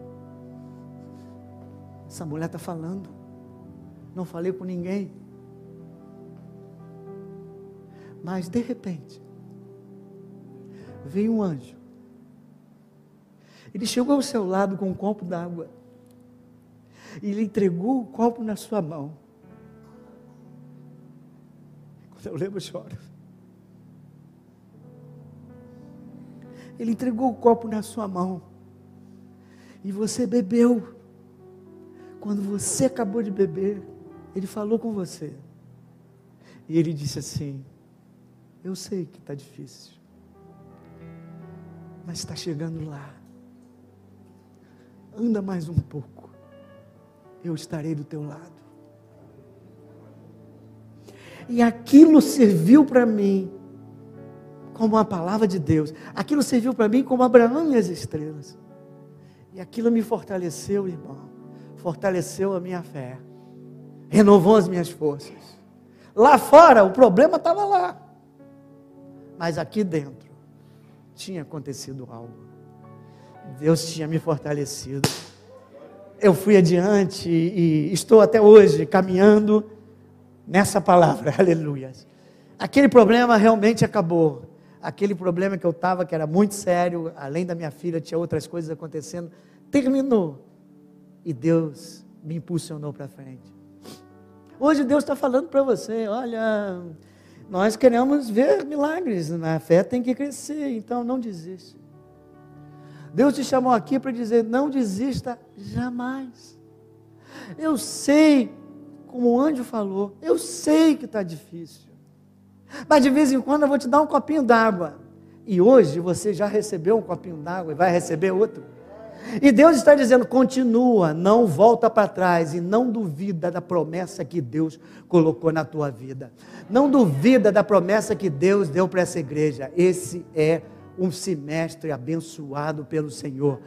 essa mulher está falando, não falei com ninguém. Mas de repente, veio um anjo. Ele chegou ao seu lado com um copo d'água. E ele entregou o copo na sua mão. Quando eu lembro, eu choro. Ele entregou o copo na sua mão. E você bebeu. Quando você acabou de beber, ele falou com você. E ele disse assim: Eu sei que está difícil, mas está chegando lá. Anda mais um pouco, eu estarei do teu lado. E aquilo serviu para mim como uma palavra de Deus. Aquilo serviu para mim como Abraão e as estrelas. E aquilo me fortaleceu, irmão. Fortaleceu a minha fé. Renovou as minhas forças. Lá fora, o problema estava lá. Mas aqui dentro, tinha acontecido algo. Deus tinha me fortalecido. Eu fui adiante e estou até hoje caminhando nessa palavra, aleluia. Aquele problema realmente acabou. Aquele problema que eu estava, que era muito sério, além da minha filha, tinha outras coisas acontecendo, terminou. E Deus me impulsionou para frente. Hoje Deus está falando para você: olha, nós queremos ver milagres, a fé tem que crescer, então não desista. Deus te chamou aqui para dizer: não desista jamais. Eu sei, como o anjo falou, eu sei que está difícil. Mas de vez em quando eu vou te dar um copinho d'água. E hoje você já recebeu um copinho d'água e vai receber outro. E Deus está dizendo: continua, não volta para trás e não duvida da promessa que Deus colocou na tua vida. Não duvida da promessa que Deus deu para essa igreja. Esse é um semestre abençoado pelo Senhor.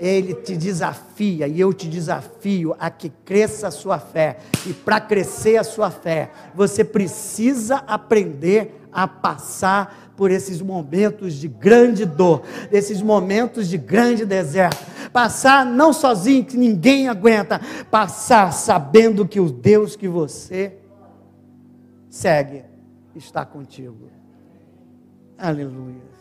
Ele te desafia e eu te desafio a que cresça a sua fé. E para crescer a sua fé, você precisa aprender a passar por esses momentos de grande dor, esses momentos de grande deserto. Passar não sozinho, que ninguém aguenta, passar sabendo que o Deus que você segue está contigo. Aleluia.